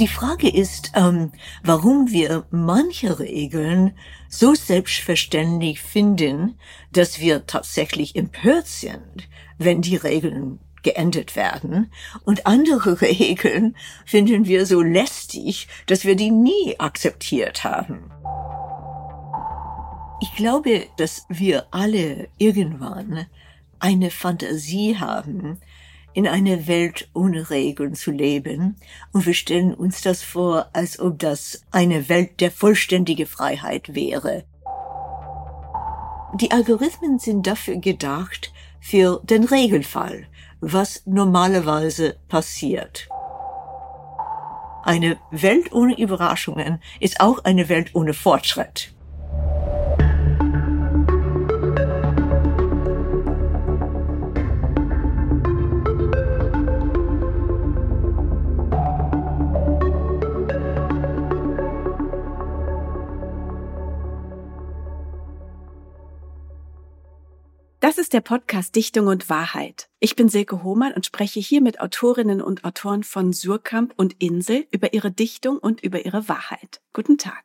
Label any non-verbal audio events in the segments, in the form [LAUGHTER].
Die Frage ist, ähm, warum wir manche Regeln so selbstverständlich finden, dass wir tatsächlich empört sind, wenn die Regeln geändert werden. Und andere [LAUGHS] Regeln finden wir so lästig, dass wir die nie akzeptiert haben. Ich glaube, dass wir alle irgendwann eine Fantasie haben, in einer Welt ohne Regeln zu leben, und wir stellen uns das vor, als ob das eine Welt der vollständigen Freiheit wäre. Die Algorithmen sind dafür gedacht, für den Regelfall, was normalerweise passiert. Eine Welt ohne Überraschungen ist auch eine Welt ohne Fortschritt. Das ist der Podcast Dichtung und Wahrheit. Ich bin Silke Hohmann und spreche hier mit Autorinnen und Autoren von Surkamp und Insel über ihre Dichtung und über ihre Wahrheit. Guten Tag.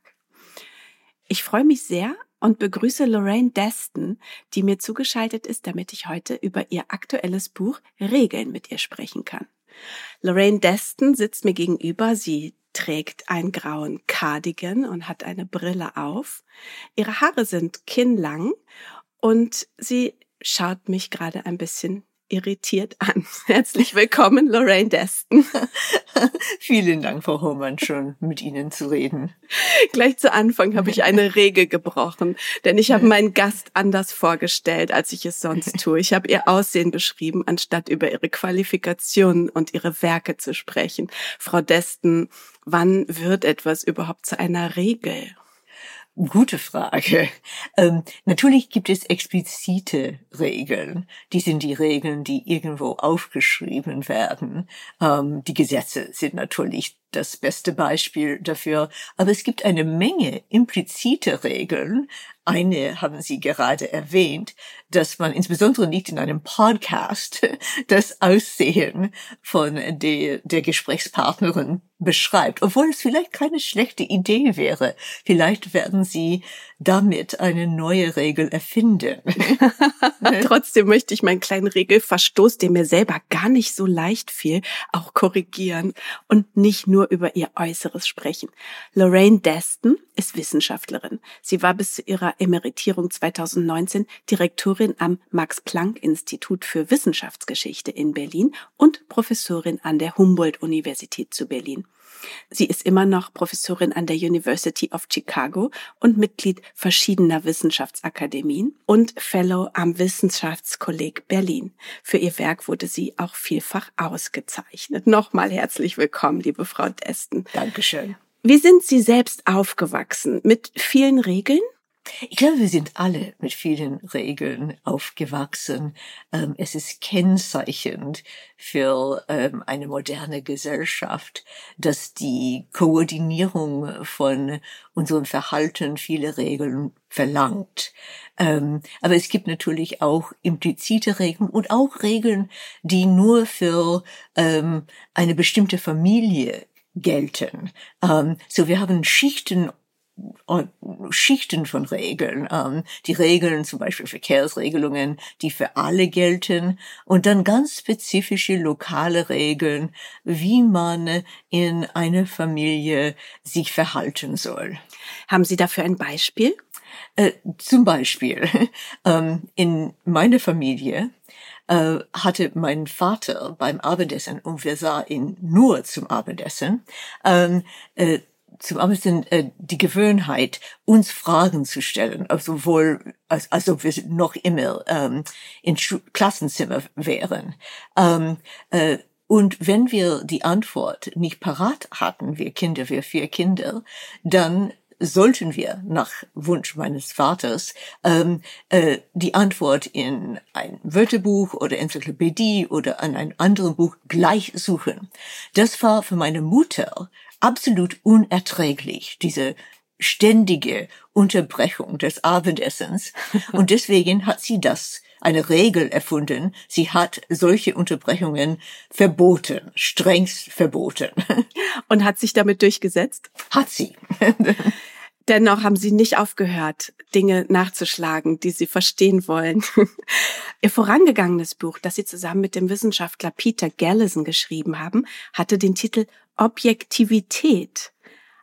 Ich freue mich sehr und begrüße Lorraine Deston, die mir zugeschaltet ist, damit ich heute über ihr aktuelles Buch Regeln mit ihr sprechen kann. Lorraine Deston sitzt mir gegenüber. Sie trägt einen grauen Cardigan und hat eine Brille auf. Ihre Haare sind kinnlang und sie schaut mich gerade ein bisschen irritiert an. [LAUGHS] Herzlich willkommen, Lorraine Deston. [LAUGHS] Vielen Dank, Frau Hohmann, schon mit Ihnen zu reden. Gleich zu Anfang habe ich eine Regel gebrochen, denn ich habe meinen Gast anders vorgestellt, als ich es sonst tue. Ich habe ihr Aussehen beschrieben, anstatt über ihre Qualifikationen und ihre Werke zu sprechen. Frau Deston, wann wird etwas überhaupt zu einer Regel? Gute Frage. Ähm, natürlich gibt es explizite Regeln. Die sind die Regeln, die irgendwo aufgeschrieben werden. Ähm, die Gesetze sind natürlich das beste Beispiel dafür. Aber es gibt eine Menge implizite Regeln. Eine haben Sie gerade erwähnt, dass man insbesondere nicht in einem Podcast [LAUGHS] das Aussehen von der, der Gesprächspartnerin beschreibt, obwohl es vielleicht keine schlechte Idee wäre. Vielleicht werden Sie damit eine neue Regel erfinden. [LAUGHS] Trotzdem möchte ich meinen kleinen Regelverstoß, der mir selber gar nicht so leicht fiel, auch korrigieren und nicht nur über ihr Äußeres sprechen. Lorraine Deston ist Wissenschaftlerin. Sie war bis zu ihrer Emeritierung 2019 Direktorin am Max-Planck-Institut für Wissenschaftsgeschichte in Berlin und Professorin an der Humboldt-Universität zu Berlin. Sie ist immer noch Professorin an der University of Chicago und Mitglied verschiedener Wissenschaftsakademien und Fellow am Wissenschaftskolleg Berlin. Für ihr Werk wurde sie auch vielfach ausgezeichnet. Nochmal herzlich willkommen, liebe Frau Desten. Dankeschön. Wie sind Sie selbst aufgewachsen? Mit vielen Regeln? Ich glaube, wir sind alle mit vielen Regeln aufgewachsen. Ähm, es ist kennzeichnend für ähm, eine moderne Gesellschaft, dass die Koordinierung von unserem Verhalten viele Regeln verlangt. Ähm, aber es gibt natürlich auch implizite Regeln und auch Regeln, die nur für eine bestimmte Familie gelten. so wir haben Schichten Schichten von Regeln. Ähm, die Regeln, zum Beispiel Verkehrsregelungen, die für alle gelten und dann ganz spezifische lokale Regeln, wie man in einer Familie sich verhalten soll. Haben Sie dafür ein Beispiel? Äh, zum Beispiel [LAUGHS] ähm, in meiner Familie äh, hatte mein Vater beim Abendessen, und wir sahen ihn nur zum Abendessen, ähm, äh, zum Abendessen äh, die Gewohnheit, uns Fragen zu stellen, also wohl, als, als ob wir noch immer ähm, in Schu Klassenzimmer wären. Ähm, äh, und wenn wir die Antwort nicht parat hatten, wir Kinder, wir vier Kinder, dann sollten wir nach Wunsch meines Vaters ähm, äh, die Antwort in ein Wörterbuch oder Enzyklopädie oder an ein anderes Buch gleich suchen. Das war für meine Mutter absolut unerträglich, diese ständige Unterbrechung des Abendessens. [LAUGHS] Und deswegen hat sie das eine Regel erfunden. Sie hat solche Unterbrechungen verboten, strengst verboten. Und hat sich damit durchgesetzt? Hat sie. [LAUGHS] Dennoch haben sie nicht aufgehört, Dinge nachzuschlagen, die sie verstehen wollen. [LAUGHS] Ihr vorangegangenes Buch, das sie zusammen mit dem Wissenschaftler Peter Gallison geschrieben haben, hatte den Titel Objektivität.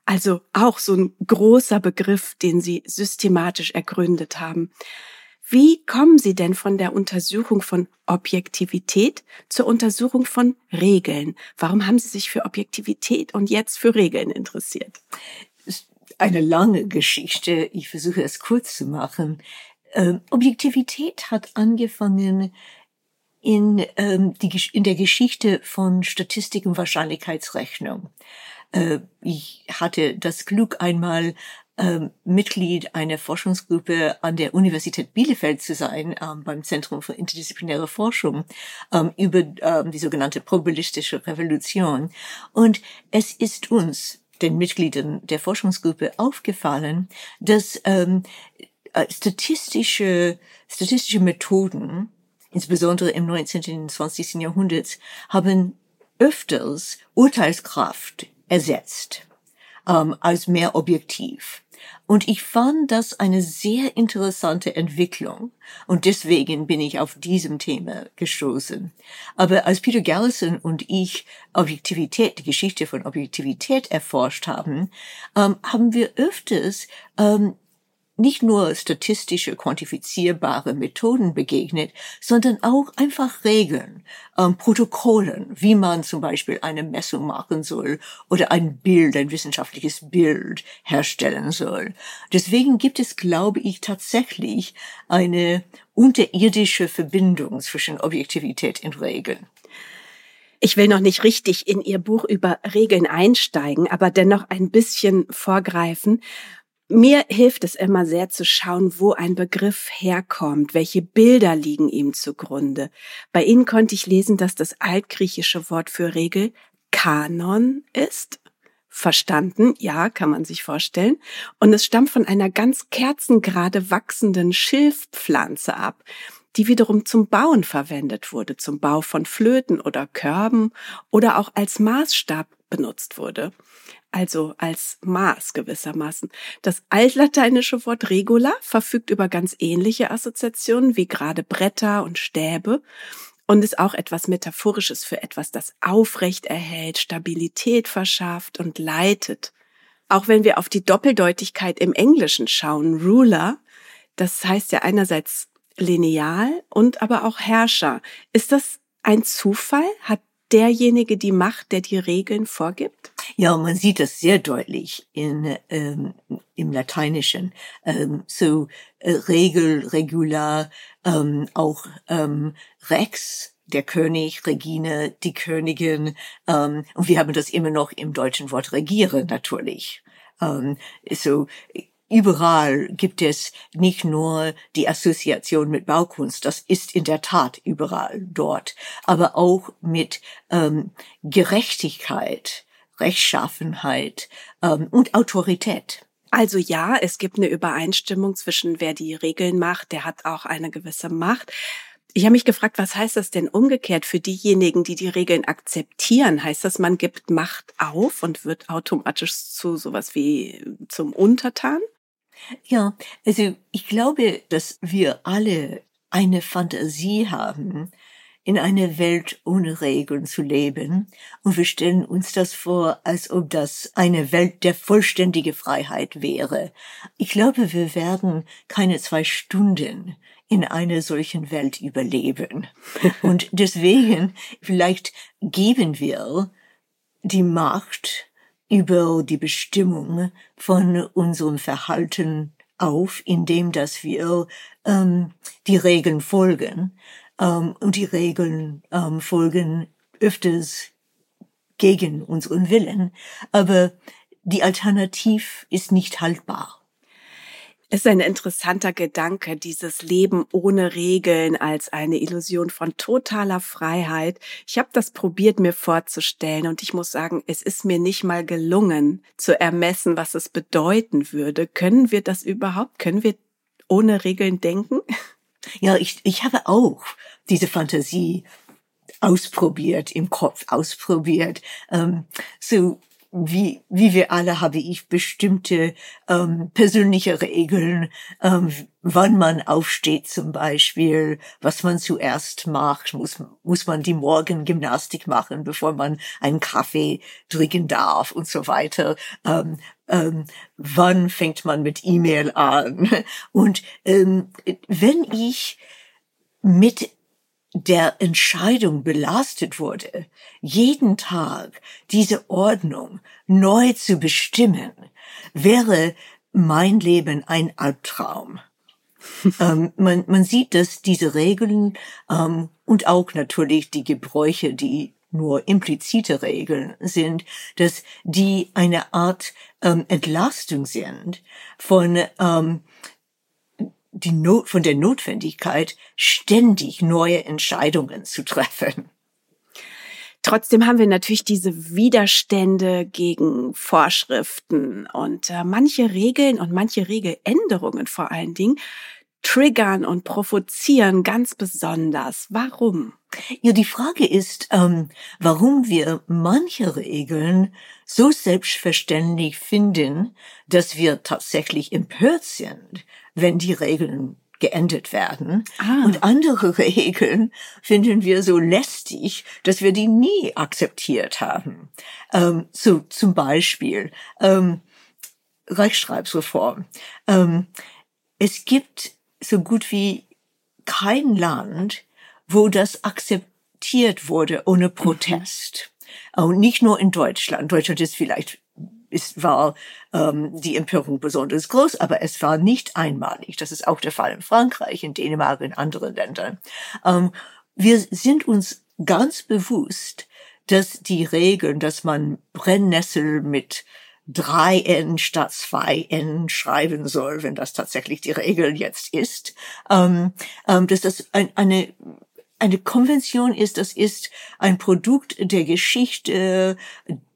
Also auch so ein großer Begriff, den sie systematisch ergründet haben. Wie kommen Sie denn von der Untersuchung von Objektivität zur Untersuchung von Regeln? Warum haben Sie sich für Objektivität und jetzt für Regeln interessiert? Eine lange Geschichte. Ich versuche es kurz zu machen. Ähm, Objektivität hat angefangen in, ähm, die, in der Geschichte von Statistik und Wahrscheinlichkeitsrechnung. Äh, ich hatte das Glück, einmal ähm, Mitglied einer Forschungsgruppe an der Universität Bielefeld zu sein, ähm, beim Zentrum für interdisziplinäre Forschung, ähm, über ähm, die sogenannte probabilistische Revolution. Und es ist uns, den Mitgliedern der Forschungsgruppe, aufgefallen, dass ähm, äh, statistische, statistische Methoden, insbesondere im 19. und 20. Jahrhundert, haben öfters Urteilskraft ersetzt ähm, als mehr objektiv. Und ich fand das eine sehr interessante Entwicklung. Und deswegen bin ich auf diesem Thema gestoßen. Aber als Peter Gallison und ich Objektivität, die Geschichte von Objektivität erforscht haben, ähm, haben wir öfters ähm, nicht nur statistische, quantifizierbare Methoden begegnet, sondern auch einfach Regeln, ähm, Protokollen, wie man zum Beispiel eine Messung machen soll oder ein Bild, ein wissenschaftliches Bild herstellen soll. Deswegen gibt es, glaube ich, tatsächlich eine unterirdische Verbindung zwischen Objektivität und Regeln. Ich will noch nicht richtig in Ihr Buch über Regeln einsteigen, aber dennoch ein bisschen vorgreifen. Mir hilft es immer sehr zu schauen, wo ein Begriff herkommt, welche Bilder liegen ihm zugrunde. Bei Ihnen konnte ich lesen, dass das altgriechische Wort für Regel Kanon ist. Verstanden, ja, kann man sich vorstellen. Und es stammt von einer ganz kerzengerade wachsenden Schilfpflanze ab, die wiederum zum Bauen verwendet wurde, zum Bau von Flöten oder Körben oder auch als Maßstab benutzt wurde also als Maß gewissermaßen. Das altlateinische Wort regula verfügt über ganz ähnliche Assoziationen wie gerade Bretter und Stäbe und ist auch etwas Metaphorisches für etwas, das aufrecht erhält, Stabilität verschafft und leitet. Auch wenn wir auf die Doppeldeutigkeit im Englischen schauen, Ruler, das heißt ja einerseits lineal und aber auch Herrscher. Ist das ein Zufall? Hat derjenige die Macht, der die Regeln vorgibt? Ja, man sieht das sehr deutlich in, ähm, im Lateinischen. Ähm, so äh, Regel, Regular, ähm, auch ähm, Rex, der König, Regine, die Königin. Ähm, und wir haben das immer noch im deutschen Wort regieren natürlich. Ähm, so Überall gibt es nicht nur die Assoziation mit Baukunst, das ist in der Tat überall dort, aber auch mit ähm, Gerechtigkeit, Rechtschaffenheit ähm, und Autorität. Also ja, es gibt eine Übereinstimmung zwischen wer die Regeln macht, der hat auch eine gewisse Macht. Ich habe mich gefragt, was heißt das denn umgekehrt für diejenigen, die die Regeln akzeptieren? Heißt das, man gibt Macht auf und wird automatisch zu sowas wie zum Untertan? Ja, also ich glaube, dass wir alle eine Fantasie haben, in einer Welt ohne Regeln zu leben. Und wir stellen uns das vor, als ob das eine Welt der vollständige Freiheit wäre. Ich glaube, wir werden keine zwei Stunden in einer solchen Welt überleben. [LAUGHS] Und deswegen, vielleicht geben wir die Macht über die Bestimmung von unserem Verhalten auf, indem dass wir ähm, die Regeln folgen. Ähm, und die Regeln ähm, folgen öfters gegen unseren Willen. Aber die Alternativ ist nicht haltbar. Ist ein interessanter Gedanke, dieses Leben ohne Regeln als eine Illusion von totaler Freiheit. Ich habe das probiert mir vorzustellen und ich muss sagen, es ist mir nicht mal gelungen zu ermessen, was es bedeuten würde. Können wir das überhaupt? Können wir ohne Regeln denken? [LAUGHS] Ja, ich, ich habe auch diese Fantasie ausprobiert, im Kopf ausprobiert. Ähm, so wie, wie wir alle habe ich bestimmte ähm, persönliche Regeln, ähm, wann man aufsteht zum Beispiel, was man zuerst macht, muss, muss man die Morgengymnastik machen, bevor man einen Kaffee trinken darf und so weiter. Ähm, ähm, wann fängt man mit E-Mail an? [LAUGHS] Und ähm, wenn ich mit der Entscheidung belastet wurde, jeden Tag diese Ordnung neu zu bestimmen, wäre mein Leben ein Albtraum. [LAUGHS] ähm, man, man sieht, dass diese Regeln ähm, und auch natürlich die Gebräuche, die nur implizite Regeln sind, dass die eine Art ähm, Entlastung sind von ähm, die Not, von der Notwendigkeit, ständig neue Entscheidungen zu treffen. Trotzdem haben wir natürlich diese Widerstände gegen Vorschriften und äh, manche Regeln und manche Regeländerungen vor allen Dingen triggern und provozieren ganz besonders. Warum? Ja, die Frage ist, ähm, warum wir manche Regeln so selbstverständlich finden, dass wir tatsächlich empört sind, wenn die Regeln geändert werden. Ah. Und andere [LAUGHS] Regeln finden wir so lästig, dass wir die nie akzeptiert haben. Ähm, so zum Beispiel ähm, Rechtschreibsreform. Ähm, es gibt so gut wie kein Land, wo das akzeptiert wurde ohne Protest. Mhm. Und nicht nur in Deutschland. Deutschland ist vielleicht ist, war ähm, die Empörung besonders groß, aber es war nicht einmalig. Das ist auch der Fall in Frankreich, in Dänemark, in anderen Ländern. Ähm, wir sind uns ganz bewusst, dass die Regeln, dass man Brennnessel mit drei N statt zwei N schreiben soll, wenn das tatsächlich die Regel jetzt ist, ähm, ähm, dass das ein, eine eine Konvention ist, das ist ein Produkt der Geschichte,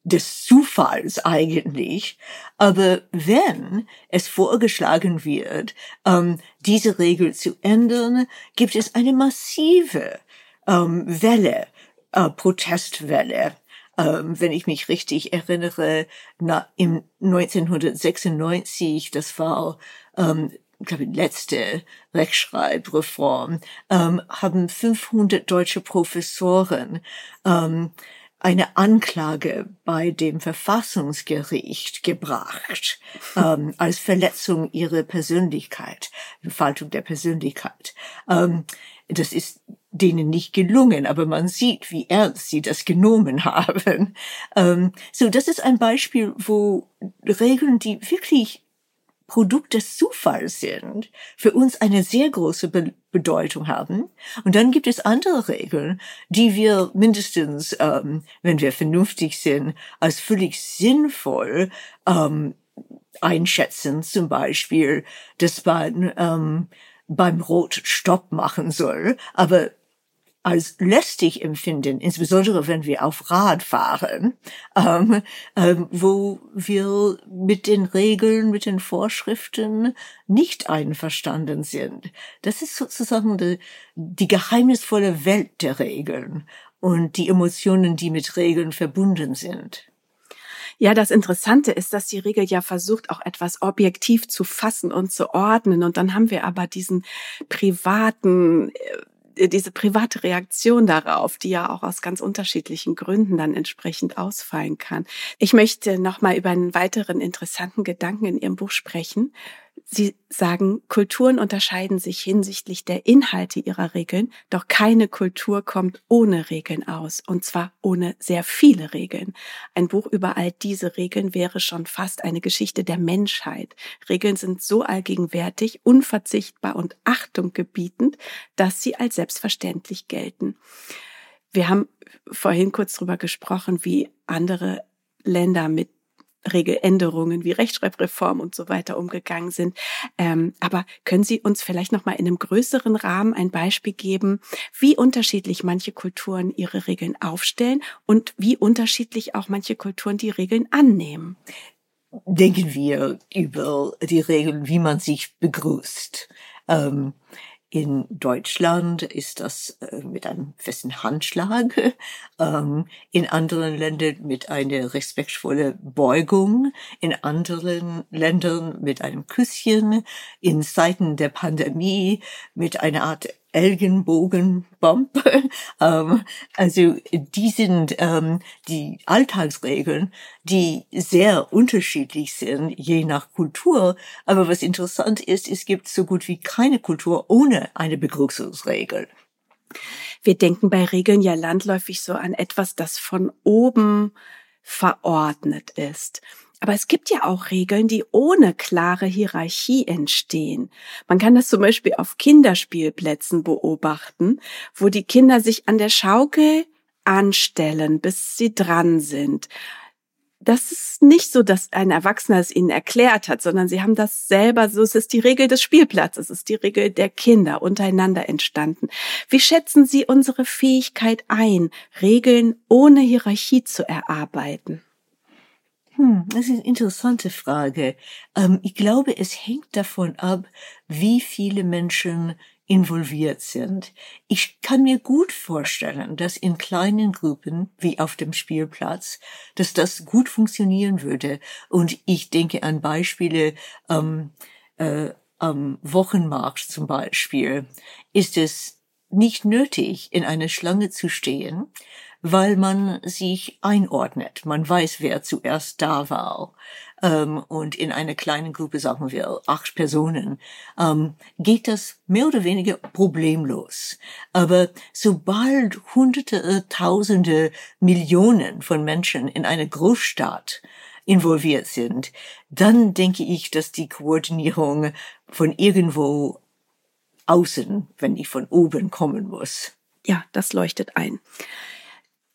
des Zufalls eigentlich. Aber wenn es vorgeschlagen wird, ähm, diese Regel zu ändern, gibt es eine massive ähm, Welle, äh, Protestwelle. Ähm, wenn ich mich richtig erinnere, na, im 1996, das war ich glaube, letzte Rechtschreibreform, ähm, haben 500 deutsche Professoren ähm, eine Anklage bei dem Verfassungsgericht gebracht ähm, als Verletzung ihrer Persönlichkeit, Entfaltung der Persönlichkeit. Ähm, das ist denen nicht gelungen, aber man sieht, wie ernst sie das genommen [LAUGHS] haben. Ähm, so, das ist ein Beispiel, wo Regeln, die wirklich Produkt des Zufalls sind, für uns eine sehr große Be Bedeutung haben. Und dann gibt es andere Regeln, die wir mindestens, ähm, wenn wir vernünftig sind, als völlig sinnvoll ähm, einschätzen. Zum Beispiel, dass man ähm, beim Rot Stopp machen soll, aber als lästig empfinden, insbesondere wenn wir auf Rad fahren, ähm, ähm, wo wir mit den Regeln, mit den Vorschriften nicht einverstanden sind. Das ist sozusagen die, die geheimnisvolle Welt der Regeln und die Emotionen, die mit Regeln verbunden sind. Ja, das Interessante ist, dass die Regel ja versucht, auch etwas objektiv zu fassen und zu ordnen. Und dann haben wir aber diesen privaten, äh, diese private Reaktion darauf, die ja auch aus ganz unterschiedlichen Gründen dann entsprechend ausfallen kann. Ich möchte noch mal über einen weiteren interessanten Gedanken in Ihrem Buch sprechen. Sie sagen, Kulturen unterscheiden sich hinsichtlich der Inhalte ihrer Regeln, doch keine Kultur kommt ohne Regeln aus, und zwar ohne sehr viele Regeln. Ein Buch über all diese Regeln wäre schon fast eine Geschichte der Menschheit. Regeln sind so allgegenwärtig, unverzichtbar und achtunggebietend, dass sie als selbstverständlich gelten. Wir haben vorhin kurz darüber gesprochen, wie andere Länder mit Regeländerungen wie Rechtschreibreform und so weiter umgegangen sind. Ähm, aber können Sie uns vielleicht noch mal in einem größeren Rahmen ein Beispiel geben, wie unterschiedlich manche Kulturen ihre Regeln aufstellen und wie unterschiedlich auch manche Kulturen die Regeln annehmen? Denken wir über die Regeln, wie man sich begrüßt. Ähm, in Deutschland ist das äh, mit einem festen Handschlag, [LAUGHS] ähm, in anderen Ländern mit einer respektvolle Beugung, in anderen Ländern mit einem Küsschen, in Zeiten der Pandemie mit einer Art Elgenbogenbomb. [LAUGHS] ähm, also die sind ähm, die Alltagsregeln, die sehr unterschiedlich sind, je nach Kultur. Aber was interessant ist, es gibt so gut wie keine Kultur ohne eine Begrüßungsregel. Wir denken bei Regeln ja landläufig so an etwas, das von oben verordnet ist. Aber es gibt ja auch Regeln, die ohne klare Hierarchie entstehen. Man kann das zum Beispiel auf Kinderspielplätzen beobachten, wo die Kinder sich an der Schaukel anstellen, bis sie dran sind. Das ist nicht so, dass ein Erwachsener es ihnen erklärt hat, sondern sie haben das selber, so es ist die Regel des Spielplatzes, es ist die Regel der Kinder untereinander entstanden. Wie schätzen Sie unsere Fähigkeit ein, Regeln ohne Hierarchie zu erarbeiten? Hm, das ist eine interessante Frage. Ähm, ich glaube, es hängt davon ab, wie viele Menschen involviert sind. Ich kann mir gut vorstellen, dass in kleinen Gruppen, wie auf dem Spielplatz, dass das gut funktionieren würde. Und ich denke an Beispiele ähm, äh, am Wochenmarkt zum Beispiel. Ist es nicht nötig, in einer Schlange zu stehen, weil man sich einordnet. Man weiß, wer zuerst da war. Ähm, und in einer kleinen Gruppe, sagen wir, acht Personen, ähm, geht das mehr oder weniger problemlos. Aber sobald Hunderte, äh, Tausende, Millionen von Menschen in einer Großstadt involviert sind, dann denke ich, dass die Koordinierung von irgendwo außen, wenn nicht von oben kommen muss. Ja, das leuchtet ein.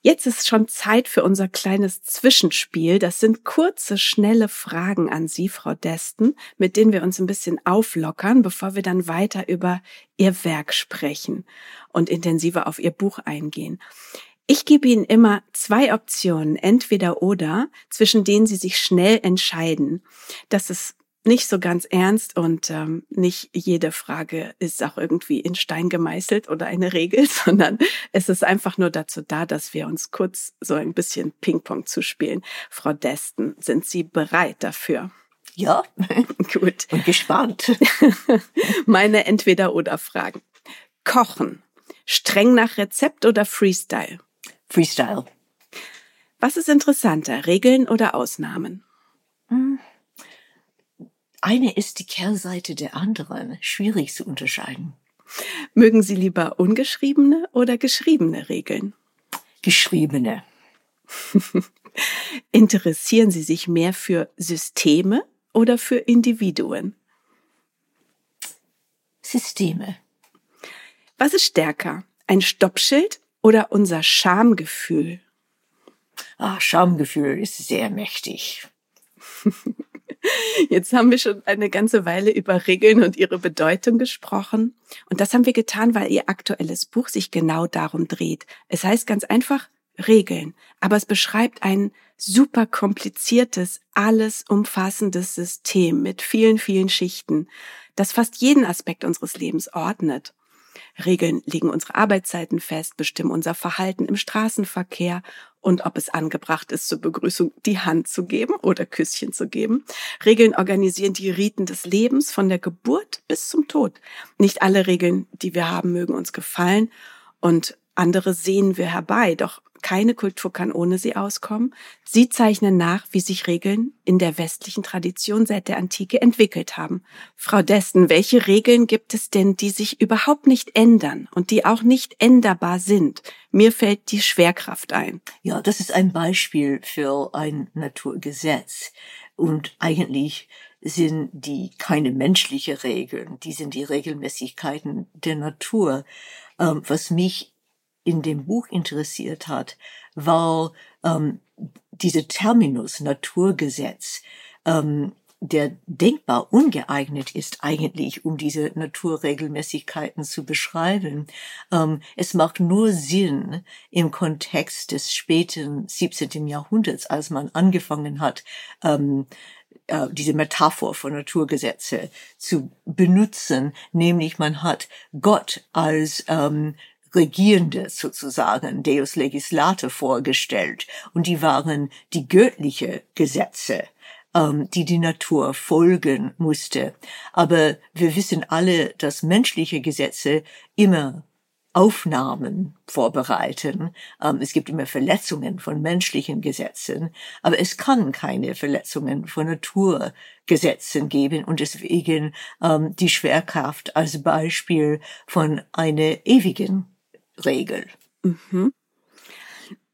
Jetzt ist schon Zeit für unser kleines Zwischenspiel. Das sind kurze, schnelle Fragen an Sie, Frau Desten, mit denen wir uns ein bisschen auflockern, bevor wir dann weiter über Ihr Werk sprechen und intensiver auf Ihr Buch eingehen. Ich gebe Ihnen immer zwei Optionen, entweder oder, zwischen denen Sie sich schnell entscheiden. Das ist nicht so ganz ernst und ähm, nicht jede Frage ist auch irgendwie in Stein gemeißelt oder eine Regel, [LAUGHS] sondern es ist einfach nur dazu da, dass wir uns kurz so ein bisschen Ping-Pong zu spielen. Frau Desten, sind Sie bereit dafür? Ja, [LAUGHS] gut. Und gespannt. [LAUGHS] Meine Entweder-oder-Fragen. Kochen. Streng nach Rezept oder Freestyle? Freestyle. Was ist interessanter, Regeln oder Ausnahmen? Hm eine ist die Kehrseite der anderen, schwierig zu unterscheiden. Mögen Sie lieber ungeschriebene oder geschriebene Regeln? Geschriebene. [LAUGHS] Interessieren Sie sich mehr für Systeme oder für Individuen? Systeme. Was ist stärker? Ein Stoppschild oder unser Schamgefühl? Ah, Schamgefühl ist sehr mächtig. [LAUGHS] Jetzt haben wir schon eine ganze Weile über Regeln und ihre Bedeutung gesprochen. Und das haben wir getan, weil ihr aktuelles Buch sich genau darum dreht. Es heißt ganz einfach Regeln, aber es beschreibt ein super kompliziertes, alles umfassendes System mit vielen, vielen Schichten, das fast jeden Aspekt unseres Lebens ordnet. Regeln legen unsere Arbeitszeiten fest, bestimmen unser Verhalten im Straßenverkehr und ob es angebracht ist, zur Begrüßung die Hand zu geben oder Küsschen zu geben. Regeln organisieren die Riten des Lebens von der Geburt bis zum Tod. Nicht alle Regeln, die wir haben, mögen uns gefallen und andere sehen wir herbei, doch keine Kultur kann ohne sie auskommen. Sie zeichnen nach, wie sich Regeln in der westlichen Tradition seit der Antike entwickelt haben. Frau Desten, welche Regeln gibt es denn, die sich überhaupt nicht ändern und die auch nicht änderbar sind? Mir fällt die Schwerkraft ein. Ja, das ist ein Beispiel für ein Naturgesetz. Und eigentlich sind die keine menschliche Regeln, die sind die Regelmäßigkeiten der Natur. Ähm, was mich in dem Buch interessiert hat, war ähm, diese Terminus Naturgesetz ähm, der denkbar ungeeignet ist eigentlich, um diese Naturregelmäßigkeiten zu beschreiben. Ähm, es macht nur Sinn im Kontext des späten 17. Jahrhunderts, als man angefangen hat, ähm, äh, diese Metapher von Naturgesetze zu benutzen, nämlich man hat Gott als ähm, Regierende sozusagen, Deus Legislator vorgestellt und die waren die göttliche Gesetze ähm, die die Natur folgen musste. Aber wir wissen alle, dass menschliche Gesetze immer Aufnahmen vorbereiten. Ähm, es gibt immer Verletzungen von menschlichen Gesetzen, aber es kann keine Verletzungen von Naturgesetzen geben und deswegen ähm, die Schwerkraft als Beispiel von einer ewigen Regel. Mhm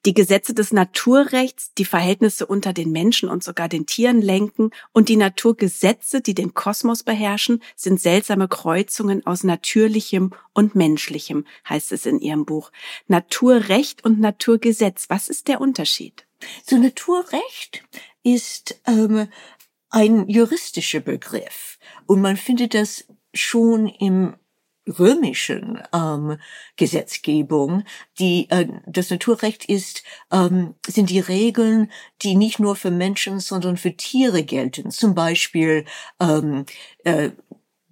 die Gesetze des Naturrechts, die Verhältnisse unter den Menschen und sogar den Tieren lenken und die Naturgesetze, die den Kosmos beherrschen, sind seltsame Kreuzungen aus Natürlichem und Menschlichem, heißt es in Ihrem Buch. Naturrecht und Naturgesetz, was ist der Unterschied? So Naturrecht ist ähm, ein juristischer Begriff und man findet das schon im römischen ähm, Gesetzgebung, die äh, das Naturrecht ist, ähm, sind die Regeln, die nicht nur für Menschen, sondern für Tiere gelten. Zum Beispiel ähm, äh,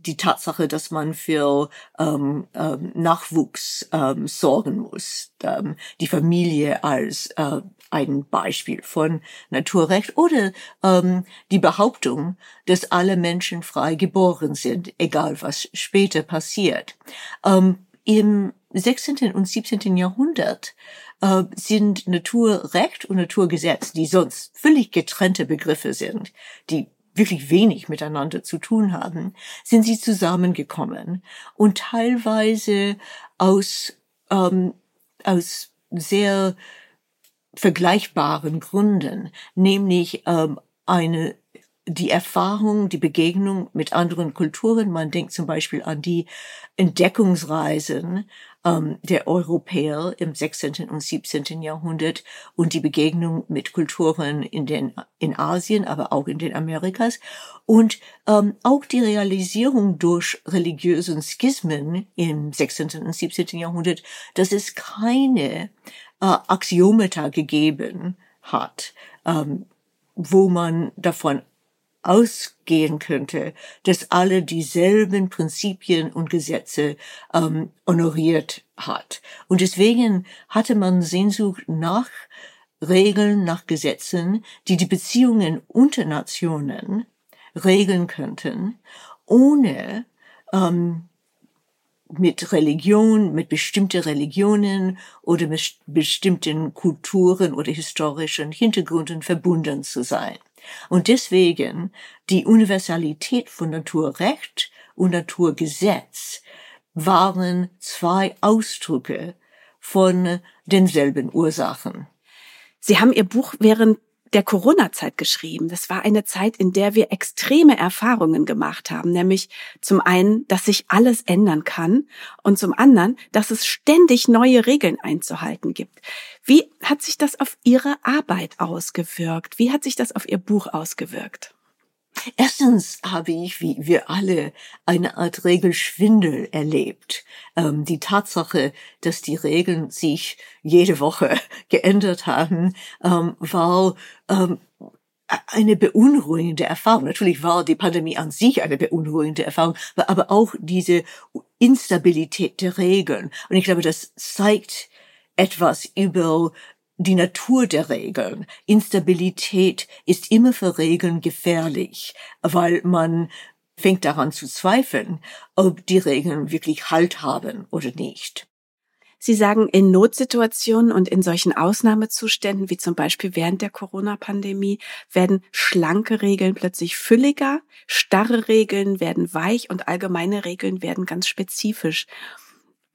die Tatsache, dass man für ähm, ähm, Nachwuchs ähm, sorgen muss, ähm, die Familie als äh, ein Beispiel von Naturrecht oder ähm, die Behauptung, dass alle Menschen frei geboren sind, egal was später passiert. Ähm, Im 16. und 17. Jahrhundert äh, sind Naturrecht und Naturgesetz, die sonst völlig getrennte Begriffe sind, die wirklich wenig miteinander zu tun haben, sind sie zusammengekommen und teilweise aus, ähm, aus sehr vergleichbaren Gründen, nämlich ähm, eine die Erfahrung, die Begegnung mit anderen Kulturen. Man denkt zum Beispiel an die Entdeckungsreisen ähm, der Europäer im 16. und 17. Jahrhundert und die Begegnung mit Kulturen in den in Asien, aber auch in den Amerikas und ähm, auch die Realisierung durch religiösen Schismen im 16. und 17. Jahrhundert, dass es keine äh, Axiomata gegeben hat, ähm, wo man davon ausgehen könnte, dass alle dieselben Prinzipien und Gesetze ähm, honoriert hat. Und deswegen hatte man Sehnsucht nach Regeln, nach Gesetzen, die die Beziehungen unter Nationen regeln könnten, ohne ähm, mit Religion, mit bestimmten Religionen oder mit bestimmten Kulturen oder historischen Hintergründen verbunden zu sein. Und deswegen die Universalität von Naturrecht und Naturgesetz waren zwei Ausdrücke von denselben Ursachen. Sie haben Ihr Buch während der Corona-Zeit geschrieben. Das war eine Zeit, in der wir extreme Erfahrungen gemacht haben, nämlich zum einen, dass sich alles ändern kann und zum anderen, dass es ständig neue Regeln einzuhalten gibt. Wie hat sich das auf Ihre Arbeit ausgewirkt? Wie hat sich das auf Ihr Buch ausgewirkt? Erstens habe ich, wie wir alle, eine Art Regelschwindel erlebt. Ähm, die Tatsache, dass die Regeln sich jede Woche [LAUGHS] geändert haben, ähm, war ähm, eine beunruhigende Erfahrung. Natürlich war die Pandemie an sich eine beunruhigende Erfahrung, aber auch diese Instabilität der Regeln. Und ich glaube, das zeigt etwas über die Natur der Regeln. Instabilität ist immer für Regeln gefährlich, weil man fängt daran zu zweifeln, ob die Regeln wirklich Halt haben oder nicht. Sie sagen, in Notsituationen und in solchen Ausnahmezuständen, wie zum Beispiel während der Corona-Pandemie, werden schlanke Regeln plötzlich fülliger, starre Regeln werden weich und allgemeine Regeln werden ganz spezifisch.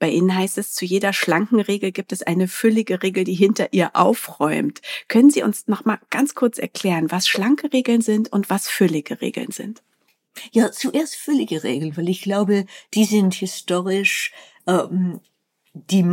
Bei Ihnen heißt es, zu jeder schlanken Regel gibt es eine füllige Regel, die hinter ihr aufräumt. Können Sie uns noch mal ganz kurz erklären, was schlanke Regeln sind und was füllige Regeln sind? Ja, zuerst füllige Regeln, weil ich glaube, die sind historisch ähm, die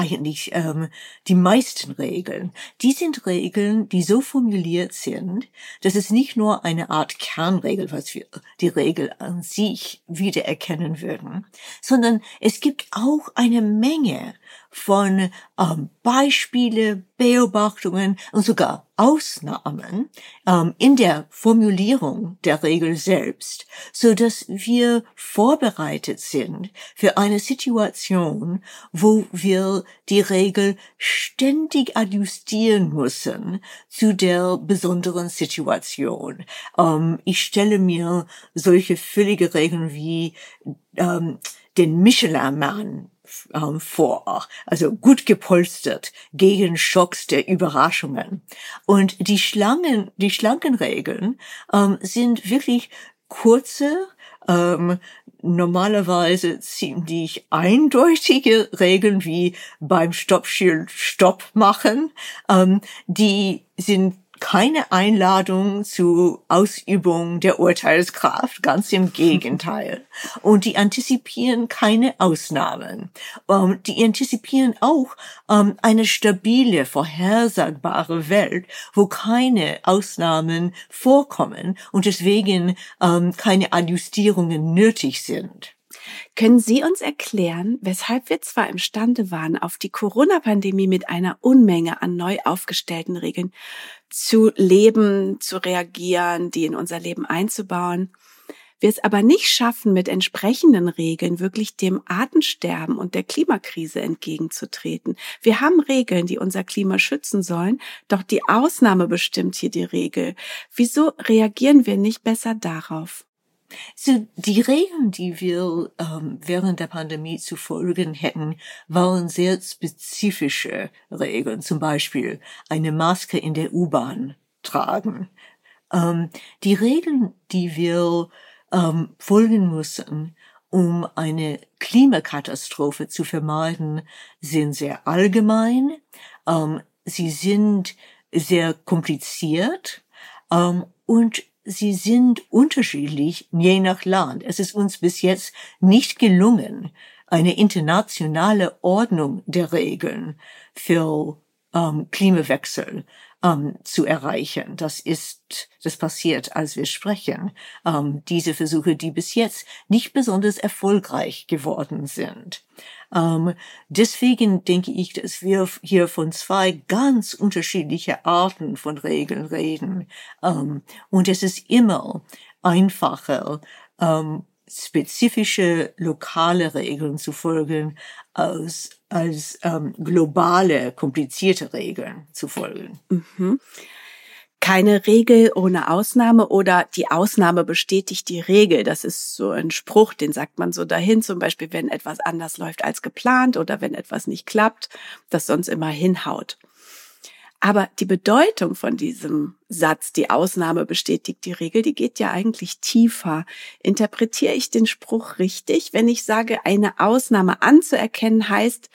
eigentlich ähm, die meisten Regeln, die sind Regeln, die so formuliert sind, dass es nicht nur eine Art Kernregel, was wir die Regel an sich wiedererkennen würden, sondern es gibt auch eine Menge von ähm, Beispiele, Beobachtungen und sogar Ausnahmen ähm, in der Formulierung der Regel selbst, so dass wir vorbereitet sind für eine Situation, wo wir die Regel ständig adjustieren müssen zu der besonderen Situation. Ähm, ich stelle mir solche völlige Regeln wie ähm, den Michelin-Mann ähm, vor, also gut gepolstert gegen Schocks der Überraschungen. Und die Schlangen, die Schlangenregeln ähm, sind wirklich kurze, ähm, normalerweise ziemlich eindeutige Regeln wie beim Stoppschild Stopp machen. Ähm, die sind keine Einladung zu Ausübung der Urteilskraft, ganz im [LAUGHS] Gegenteil. Und die antizipieren keine Ausnahmen. Um, ähm, die antizipieren auch um, ähm, eine stabile, vorhersagbare Welt, wo keine Ausnahmen vorkommen und deswegen um, ähm, keine Adjustierungen nötig sind. Können Sie uns erklären, weshalb wir zwar imstande waren, auf die Corona-Pandemie mit einer Unmenge an neu aufgestellten Regeln zu leben, zu reagieren, die in unser Leben einzubauen, wir es aber nicht schaffen, mit entsprechenden Regeln wirklich dem Artensterben und der Klimakrise entgegenzutreten. Wir haben Regeln, die unser Klima schützen sollen, doch die Ausnahme bestimmt hier die Regel. Wieso reagieren wir nicht besser darauf? So, die Regeln, die wir ähm, während der Pandemie zu folgen hätten, waren sehr spezifische Regeln. Zum Beispiel eine Maske in der U-Bahn tragen. Ähm, die Regeln, die wir ähm, folgen müssen, um eine Klimakatastrophe zu vermeiden, sind sehr allgemein. Ähm, sie sind sehr kompliziert ähm, und sie sind unterschiedlich je nach Land. Es ist uns bis jetzt nicht gelungen, eine internationale Ordnung der Regeln für ähm, Klimawechsel ähm, zu erreichen. Das ist, das passiert, als wir sprechen. Ähm, diese Versuche, die bis jetzt nicht besonders erfolgreich geworden sind. Ähm, deswegen denke ich, dass wir hier von zwei ganz unterschiedliche Arten von Regeln reden. Ähm, und es ist immer einfacher, ähm, spezifische lokale Regeln zu folgen, als, als ähm, globale, komplizierte Regeln zu folgen. Mhm keine Regel ohne Ausnahme oder die Ausnahme bestätigt die Regel. Das ist so ein Spruch, den sagt man so dahin, zum Beispiel, wenn etwas anders läuft als geplant oder wenn etwas nicht klappt, das sonst immer hinhaut. Aber die Bedeutung von diesem Satz, die Ausnahme bestätigt die Regel, die geht ja eigentlich tiefer. Interpretiere ich den Spruch richtig, wenn ich sage, eine Ausnahme anzuerkennen heißt,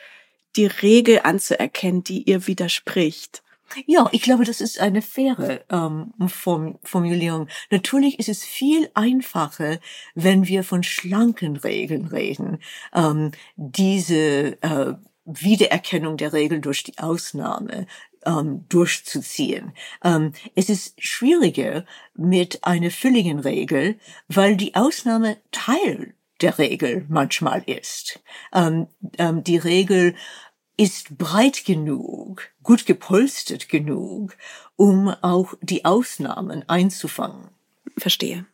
die Regel anzuerkennen, die ihr widerspricht? Ja, ich glaube, das ist eine faire ähm, Form Formulierung. Natürlich ist es viel einfacher, wenn wir von schlanken Regeln reden. Ähm, diese äh, Wiedererkennung der Regeln durch die Ausnahme ähm, durchzuziehen. Ähm, es ist schwieriger mit einer fülligen Regel, weil die Ausnahme Teil der Regel manchmal ist. Ähm, ähm, die Regel ist breit genug, gut gepolstert genug, um auch die Ausnahmen einzufangen. Verstehe.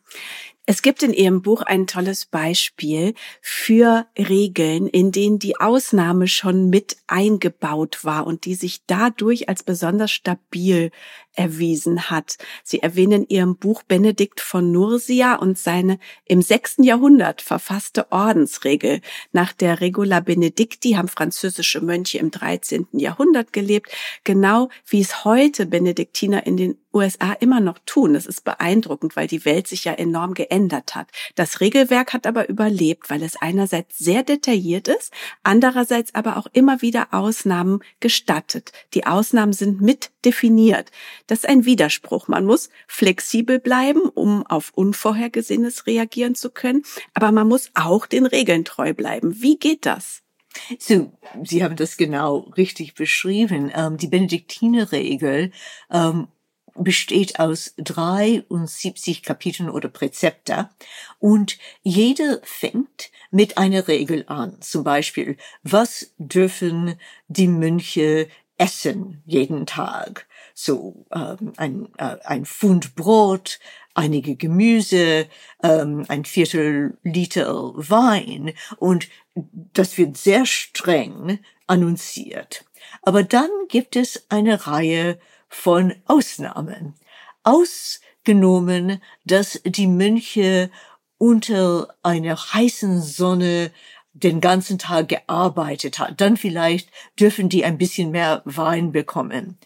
Es gibt in Ihrem Buch ein tolles Beispiel für Regeln, in denen die Ausnahme schon mit eingebaut war und die sich dadurch als besonders stabil erwiesen hat. Sie erwähnen in Ihrem Buch Benedikt von Nursia und seine im sechsten Jahrhundert verfasste Ordensregel. Nach der Regula Benedicti haben französische Mönche im 13. Jahrhundert gelebt, genau wie es heute Benediktiner in den USA immer noch tun. Das ist beeindruckend, weil die Welt sich ja enorm geändert hat. Das Regelwerk hat aber überlebt, weil es einerseits sehr detailliert ist, andererseits aber auch immer wieder Ausnahmen gestattet. Die Ausnahmen sind mit definiert. Das ist ein Widerspruch. Man muss flexibel bleiben, um auf Unvorhergesehenes reagieren zu können, aber man muss auch den Regeln treu bleiben. Wie geht das? So, Sie haben das genau richtig beschrieben. Ähm, die Benediktinerregel ähm, besteht aus 73 Kapiteln oder Präzepte und jeder fängt mit einer Regel an. Zum Beispiel, was dürfen die Mönche essen jeden Tag? So ähm, ein, äh, ein Pfund Brot, einige Gemüse, ähm, ein Viertel Liter Wein und das wird sehr streng annonciert. Aber dann gibt es eine Reihe von Ausnahmen. Ausgenommen, dass die Mönche unter einer heißen Sonne den ganzen Tag gearbeitet hat, dann vielleicht dürfen die ein bisschen mehr Wein bekommen.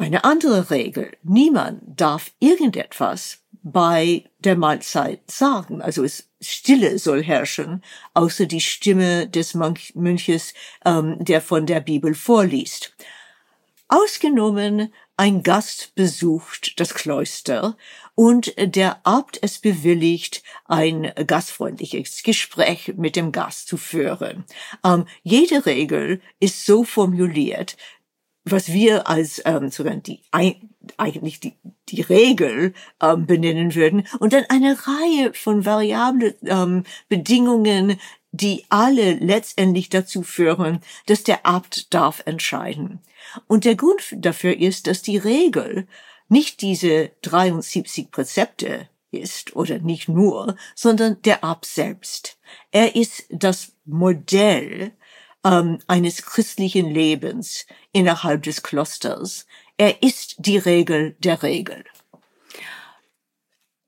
Eine andere Regel, niemand darf irgendetwas bei der Mahlzeit sagen, also es Stille soll herrschen, außer die Stimme des Mönches, ähm, der von der Bibel vorliest. Ausgenommen, ein Gast besucht das Kloster und der Abt es bewilligt, ein gastfreundliches Gespräch mit dem Gast zu führen. Ähm, jede Regel ist so formuliert, was wir als ähm, sogar die eigentlich die, die Regel ähm, benennen würden und dann eine Reihe von variablen ähm, Bedingungen, die alle letztendlich dazu führen, dass der Abt darf entscheiden. Und der Grund dafür ist, dass die Regel nicht diese 73 Präzepte ist oder nicht nur, sondern der Abt selbst. Er ist das Modell ähm, eines christlichen Lebens innerhalb des Klosters. Er ist die Regel der Regel.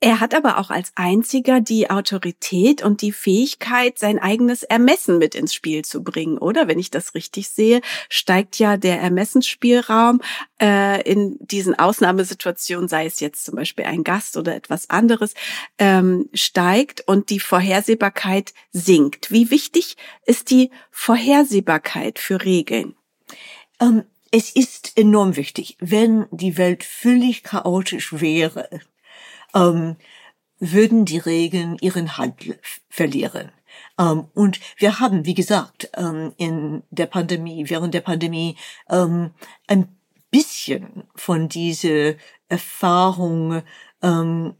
Er hat aber auch als einziger die Autorität und die Fähigkeit, sein eigenes Ermessen mit ins Spiel zu bringen, oder? Wenn ich das richtig sehe, steigt ja der Ermessensspielraum äh, in diesen Ausnahmesituationen, sei es jetzt zum Beispiel ein Gast oder etwas anderes, ähm, steigt und die Vorhersehbarkeit sinkt. Wie wichtig ist die Vorhersehbarkeit für Regeln? Ähm, es ist enorm wichtig. Wenn die Welt völlig chaotisch wäre, ähm, würden die Regeln ihren Halt verlieren. Ähm, und wir haben, wie gesagt, ähm, in der Pandemie, während der Pandemie, ähm, ein bisschen von dieser Erfahrung ähm,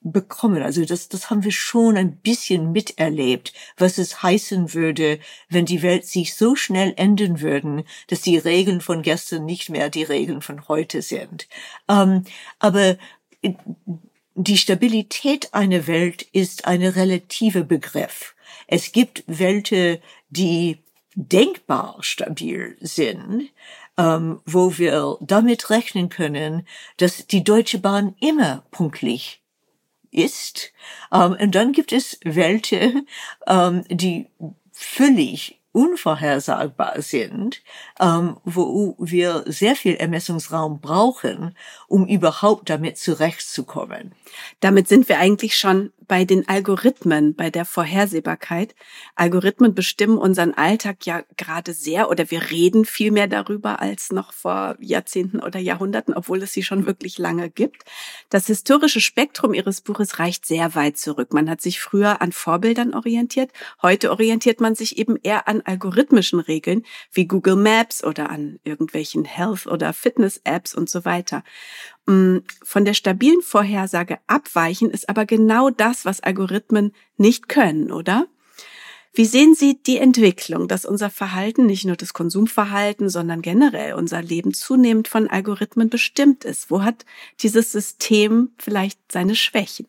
bekommen. Also das, das haben wir schon ein bisschen miterlebt, was es heißen würde, wenn die Welt sich so schnell ändern würden, dass die Regeln von gestern nicht mehr die Regeln von heute sind. Ähm, aber die Stabilität einer Welt ist eine relative Begriff. Es gibt Welten, die denkbar stabil sind, ähm, wo wir damit rechnen können, dass die Deutsche Bahn immer pünktlich ist. Ähm, und dann gibt es Welten, ähm, die völlig unvorhersagbar sind, ähm, wo wir sehr viel Ermessungsraum brauchen, um überhaupt damit zurechtzukommen. Damit sind wir eigentlich schon bei den Algorithmen, bei der Vorhersehbarkeit. Algorithmen bestimmen unseren Alltag ja gerade sehr oder wir reden viel mehr darüber als noch vor Jahrzehnten oder Jahrhunderten, obwohl es sie schon wirklich lange gibt. Das historische Spektrum Ihres Buches reicht sehr weit zurück. Man hat sich früher an Vorbildern orientiert. Heute orientiert man sich eben eher an algorithmischen Regeln wie Google Maps oder an irgendwelchen Health- oder Fitness-Apps und so weiter. Mm, von der stabilen Vorhersage abweichen ist aber genau das, was Algorithmen nicht können, oder? Wie sehen Sie die Entwicklung, dass unser Verhalten, nicht nur das Konsumverhalten, sondern generell unser Leben zunehmend von Algorithmen bestimmt ist? Wo hat dieses System vielleicht seine Schwächen?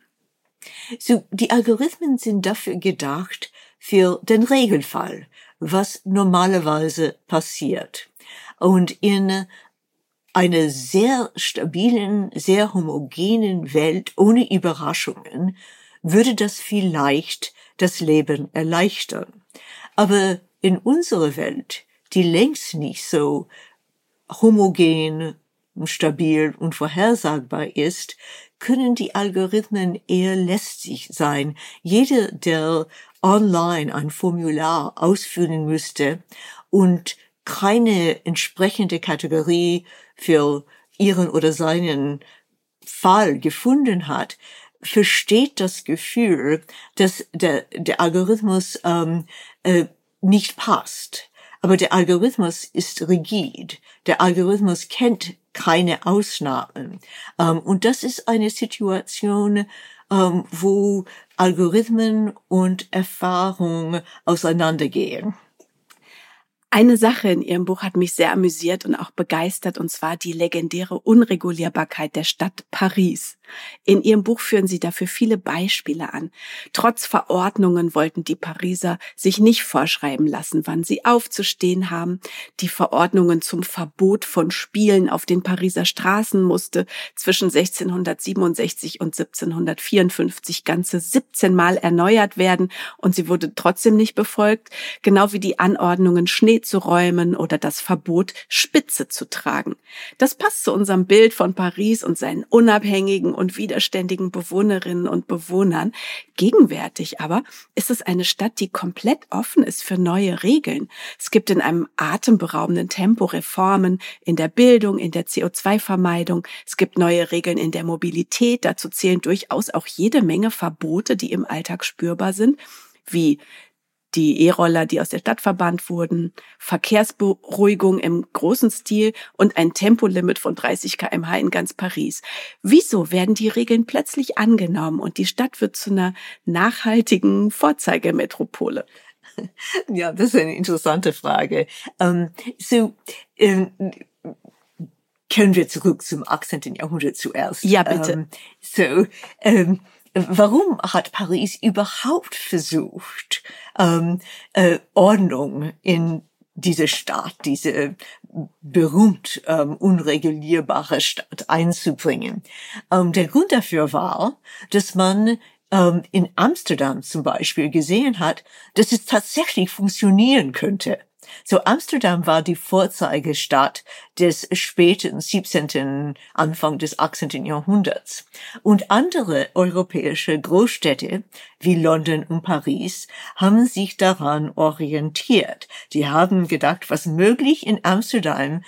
So, die Algorithmen sind dafür gedacht, für den Regelfall, was normalerweise passiert. Und in einer sehr stabilen, sehr homogenen Welt ohne Überraschungen würde das vielleicht das Leben erleichtern. Aber in unserer Welt, die längst nicht so homogen, stabil und vorhersagbar ist, können die Algorithmen eher lästig sein. Jeder, der online ein Formular ausfüllen müsste und keine entsprechende Kategorie für ihren oder seinen Fall gefunden hat, versteht das Gefühl, dass der, der Algorithmus ähm, äh, nicht passt. Aber der Algorithmus ist rigid. Der Algorithmus kennt keine Ausnahmen. Ähm, und das ist eine Situation, ähm, wo Algorithmen und Erfahrung auseinandergehen. Eine Sache in Ihrem Buch hat mich sehr amüsiert und auch begeistert, und zwar die legendäre Unregulierbarkeit der Stadt Paris. In Ihrem Buch führen Sie dafür viele Beispiele an. Trotz Verordnungen wollten die Pariser sich nicht vorschreiben lassen, wann sie aufzustehen haben. Die Verordnungen zum Verbot von Spielen auf den Pariser Straßen musste zwischen 1667 und 1754 ganze 17 Mal erneuert werden und sie wurde trotzdem nicht befolgt, genau wie die Anordnungen Schnee zu räumen oder das Verbot, Spitze zu tragen. Das passt zu unserem Bild von Paris und seinen unabhängigen und widerständigen Bewohnerinnen und Bewohnern. Gegenwärtig aber ist es eine Stadt, die komplett offen ist für neue Regeln. Es gibt in einem atemberaubenden Tempo Reformen in der Bildung, in der CO2-Vermeidung. Es gibt neue Regeln in der Mobilität. Dazu zählen durchaus auch jede Menge Verbote, die im Alltag spürbar sind wie die E-Roller, die aus der Stadt verbannt wurden, Verkehrsberuhigung im großen Stil und ein Tempolimit von 30 kmh in ganz Paris. Wieso werden die Regeln plötzlich angenommen und die Stadt wird zu einer nachhaltigen Vorzeigemetropole? [LAUGHS] Ja, das ist eine interessante Frage. Um, ähm, so, um, ähm, können wir zurück zum 18. Jahrhundert zuerst? Ja, bitte. Um, ähm, so, warum hat Paris überhaupt versucht, ähm, äh, Ordnung in diese Stadt, diese berühmt ähm, unregulierbare Stadt einzubringen. Ähm, der Grund dafür war, dass man ähm, in Amsterdam zum Beispiel gesehen hat, dass es tatsächlich funktionieren könnte. So Amsterdam war die Vorzeigestadt des späten 17., Anfang des 18. Jahrhunderts. Und andere europäische Großstädte wie London und Paris haben sich daran orientiert. Die haben gedacht, was möglich in Amsterdam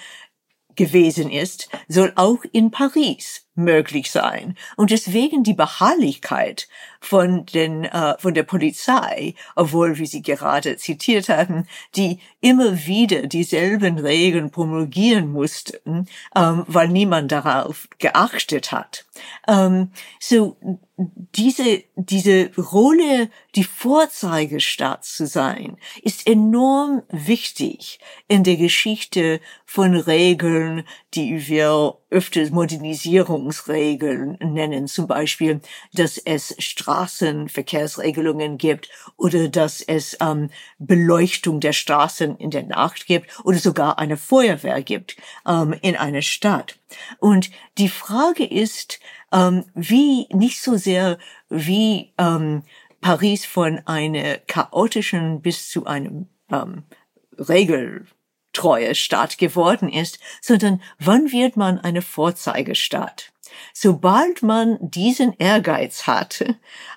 gewesen ist, soll auch in Paris möglich sein. Und deswegen die Beharrlichkeit von den äh, von der Polizei, obwohl wie Sie gerade zitiert haben, die immer wieder dieselben Regeln promulgieren mussten, ähm, weil niemand darauf geachtet hat. Ähm, so diese diese Rolle, die Vorzeigestadt zu sein, ist enorm wichtig in der Geschichte von Regeln, die wir öfters Modernisierungsregeln nennen, zum Beispiel, dass es Straßenverkehrsregelungen gibt oder dass es ähm, Beleuchtung der Straßen in der Nacht gibt oder sogar eine Feuerwehr gibt ähm, in einer Stadt. Und die Frage ist, ähm, wie nicht so sehr wie ähm, Paris von einer chaotischen bis zu einem ähm, Regel treue Stadt geworden ist, sondern wann wird man eine Vorzeigestadt? Sobald man diesen Ehrgeiz hat,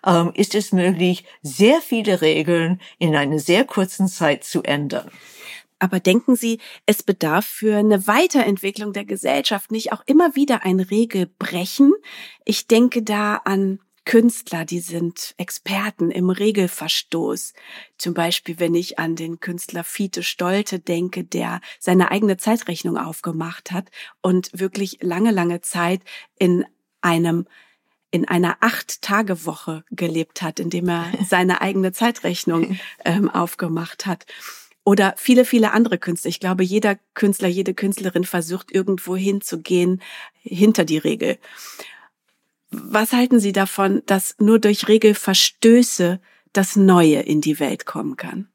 ähm, ist es möglich, sehr viele Regeln in einer sehr kurzen Zeit zu ändern. Aber denken Sie, es bedarf für eine Weiterentwicklung der Gesellschaft nicht auch immer wieder ein Regelbrechen? Ich denke da an Künstler, die sind Experten im Regelverstoß. Zum Beispiel, wenn ich an den Künstler Fiete Stolte denke, der seine eigene Zeitrechnung aufgemacht hat und wirklich lange, lange Zeit in einem in einer Acht-Tage-Woche gelebt hat, indem er [LAUGHS] seine eigene Zeitrechnung ähm, aufgemacht hat. Oder viele, viele andere Künstler. Ich glaube, jeder Künstler, jede Künstlerin versucht irgendwo hinzugehen hinter die Regel. Was halten Sie davon, dass nur durch Regelverstöße das Neue in die Welt kommen kann?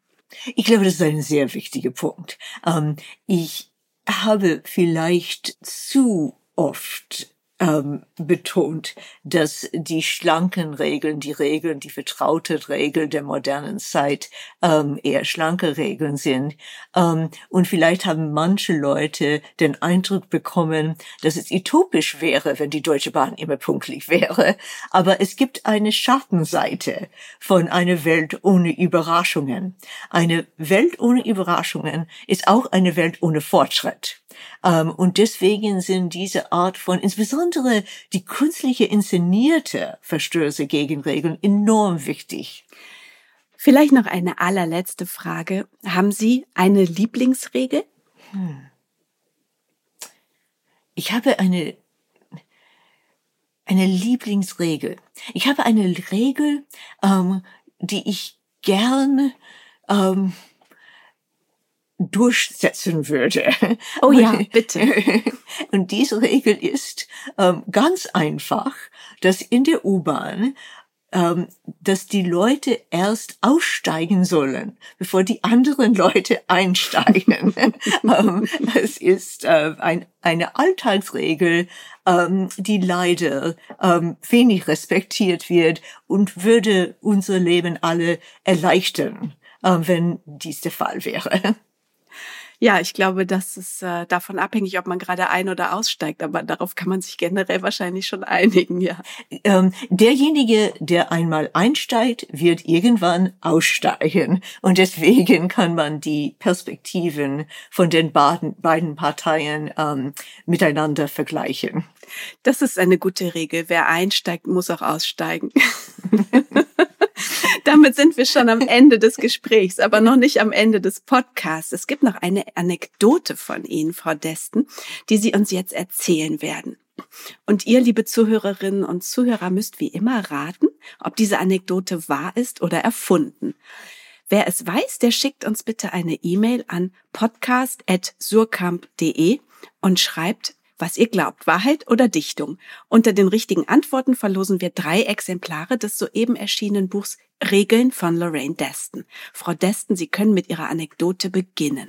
Ich glaube, das ist ein sehr wichtiger Punkt. Ähm, ich habe vielleicht zu oft ähm, betont, dass die schlanken Regeln, die Regeln, die vertraute Regeln der modernen Zeit ähm, eher schlanke Regeln sind. Ähm, und vielleicht haben manche Leute den Eindruck bekommen, dass es utopisch wäre, wenn die Deutsche Bahn immer pünktlich wäre. Aber es gibt eine Schattenseite von einer Welt ohne Überraschungen. Eine Welt ohne Überraschungen ist auch eine Welt ohne Fortschritt. Ähm, und deswegen sind diese Art von, insbesondere die künstliche inszenierte Verstöße gegen Regeln enorm wichtig. Vielleicht noch eine allerletzte Frage. Haben Sie eine Lieblingsregel? Hm. Ich habe eine, eine Lieblingsregel. Ich habe eine Regel, ähm, die ich gern ähm, durchsetzen würde. Oh ja, bitte. [LAUGHS] Und diese Regel ist ähm, ganz einfach, dass in der U-Bahn ähm, dass die Leute erst aussteigen sollen, bevor die anderen Leute [LAUGHS] einsteigen. [LAUGHS] ähm, es ist äh, ein, eine Alltagsregel, ähm, die leider ähm, wenig respektiert wird und würde unser Leben alle erleichtern, äh, wenn dies der Fall wäre. Ja, ich glaube, das ist äh, davon abhängig, ob man gerade ein- oder aussteigt, aber darauf kann man sich generell wahrscheinlich schon einigen, ja. Ähm, derjenige, der einmal einsteigt, wird irgendwann aussteigen. Und deswegen kann man die Perspektiven von den beiden, beiden Parteien ähm, miteinander vergleichen. Das ist eine gute Regel. Wer einsteigt, muss auch aussteigen. [LAUGHS] Damit sind wir schon am Ende des Gesprächs, aber noch nicht am Ende des Podcasts. Es gibt noch eine Anekdote von Ihnen, Frau Desten, die Sie uns jetzt erzählen werden. Und ihr, liebe Zuhörerinnen und Zuhörer, müsst wie immer raten, ob diese Anekdote wahr ist oder erfunden. Wer es weiß, der schickt uns bitte eine E-Mail an podcast.surkamp.de und schreibt was ihr glaubt, Wahrheit oder Dichtung. Unter den richtigen Antworten verlosen wir drei Exemplare des soeben erschienenen Buchs Regeln von Lorraine Deston. Frau Deston, Sie können mit Ihrer Anekdote beginnen.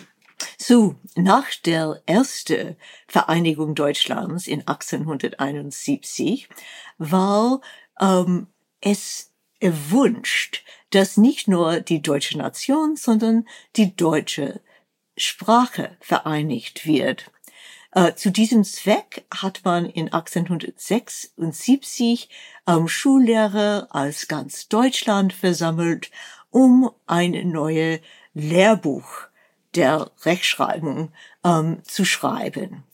So, nach der ersten Vereinigung Deutschlands in 1871 war ähm, es erwünscht, dass nicht nur die deutsche Nation, sondern die deutsche Sprache vereinigt wird. Äh, zu diesem Zweck hat man in 1876 ähm, Schullehrer aus ganz Deutschland versammelt, um ein neues Lehrbuch der Rechtschreibung ähm, zu schreiben.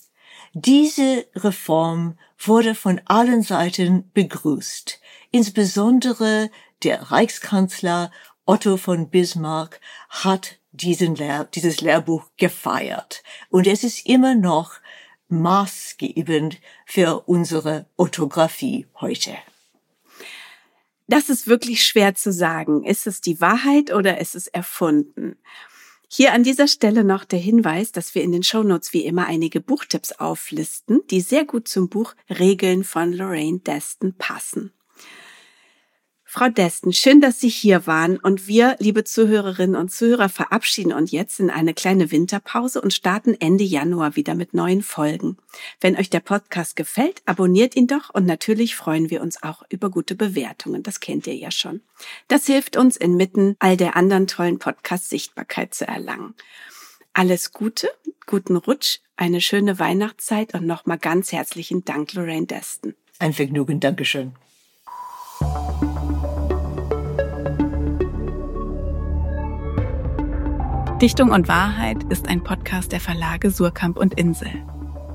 Diese Reform wurde von allen Seiten begrüßt. Insbesondere der Reichskanzler Otto von Bismarck hat diesen Lehr dieses Lehrbuch gefeiert. Und es ist immer noch maßgebend für unsere Orthographie heute? Das ist wirklich schwer zu sagen. Ist es die Wahrheit oder ist es erfunden? Hier an dieser Stelle noch der Hinweis, dass wir in den Shownotes wie immer einige Buchtipps auflisten, die sehr gut zum Buch Regeln von Lorraine Deston passen. Frau Desten, schön, dass Sie hier waren und wir, liebe Zuhörerinnen und Zuhörer, verabschieden uns jetzt in eine kleine Winterpause und starten Ende Januar wieder mit neuen Folgen. Wenn euch der Podcast gefällt, abonniert ihn doch und natürlich freuen wir uns auch über gute Bewertungen. Das kennt ihr ja schon. Das hilft uns inmitten all der anderen tollen Podcasts Sichtbarkeit zu erlangen. Alles Gute, guten Rutsch, eine schöne Weihnachtszeit und nochmal ganz herzlichen Dank, Lorraine Deston. Ein Vergnügen, Dankeschön. Dichtung und Wahrheit ist ein Podcast der Verlage Surkamp und Insel,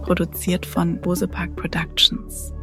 produziert von Bosepark Productions.